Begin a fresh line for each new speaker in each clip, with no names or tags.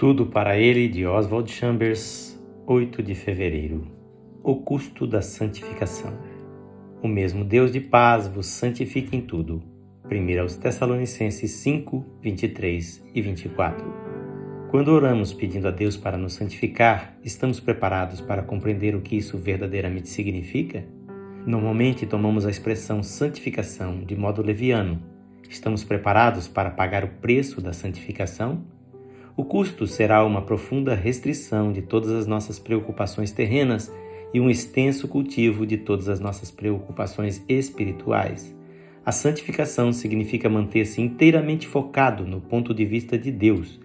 Tudo para ele de Oswald Chambers, 8 de fevereiro. O custo da santificação. O mesmo Deus de paz vos santifique em tudo. 1 aos Tessalonicenses 5, 23 e 24. Quando oramos pedindo a Deus para nos santificar, estamos preparados para compreender o que isso verdadeiramente significa? Normalmente tomamos a expressão santificação de modo leviano. Estamos preparados para pagar o preço da santificação? O custo será uma profunda restrição de todas as nossas preocupações terrenas e um extenso cultivo de todas as nossas preocupações espirituais. A santificação significa manter-se inteiramente focado no ponto de vista de Deus.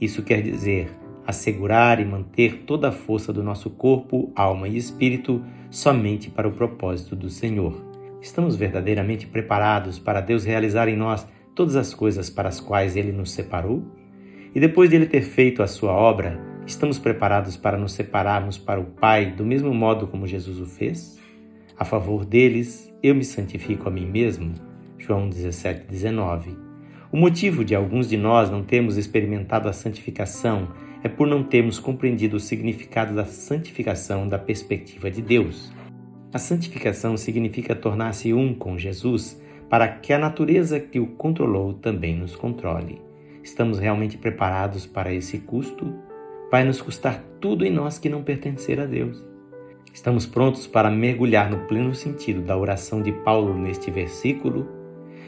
Isso quer dizer assegurar e manter toda a força do nosso corpo, alma e espírito somente para o propósito do Senhor. Estamos verdadeiramente preparados para Deus realizar em nós todas as coisas para as quais Ele nos separou? E depois de ele ter feito a sua obra, estamos preparados para nos separarmos para o Pai do mesmo modo como Jesus o fez? A favor deles, eu me santifico a mim mesmo. João 17, 19. O motivo de alguns de nós não termos experimentado a santificação é por não termos compreendido o significado da santificação da perspectiva de Deus. A santificação significa tornar-se um com Jesus para que a natureza que o controlou também nos controle. Estamos realmente preparados para esse custo? Vai nos custar tudo em nós que não pertencer a Deus. Estamos prontos para mergulhar no pleno sentido da oração de Paulo neste versículo?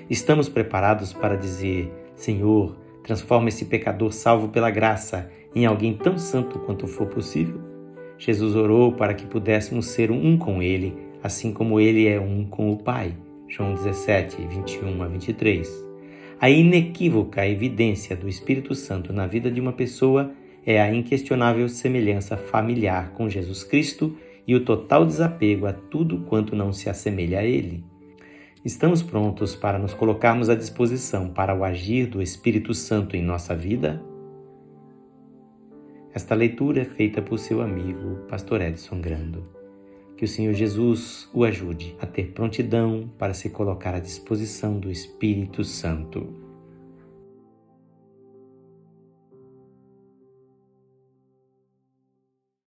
Estamos preparados para dizer: Senhor, transforma esse pecador salvo pela graça em alguém tão santo quanto for possível? Jesus orou para que pudéssemos ser um com Ele, assim como Ele é um com o Pai. João 17, 21 a 23. A inequívoca evidência do Espírito Santo na vida de uma pessoa é a inquestionável semelhança familiar com Jesus Cristo e o total desapego a tudo quanto não se assemelha a Ele. Estamos prontos para nos colocarmos à disposição para o agir do Espírito Santo em nossa vida? Esta leitura é feita por seu amigo, Pastor Edson Grando. Que o Senhor Jesus o ajude a ter prontidão para se colocar à disposição do Espírito Santo.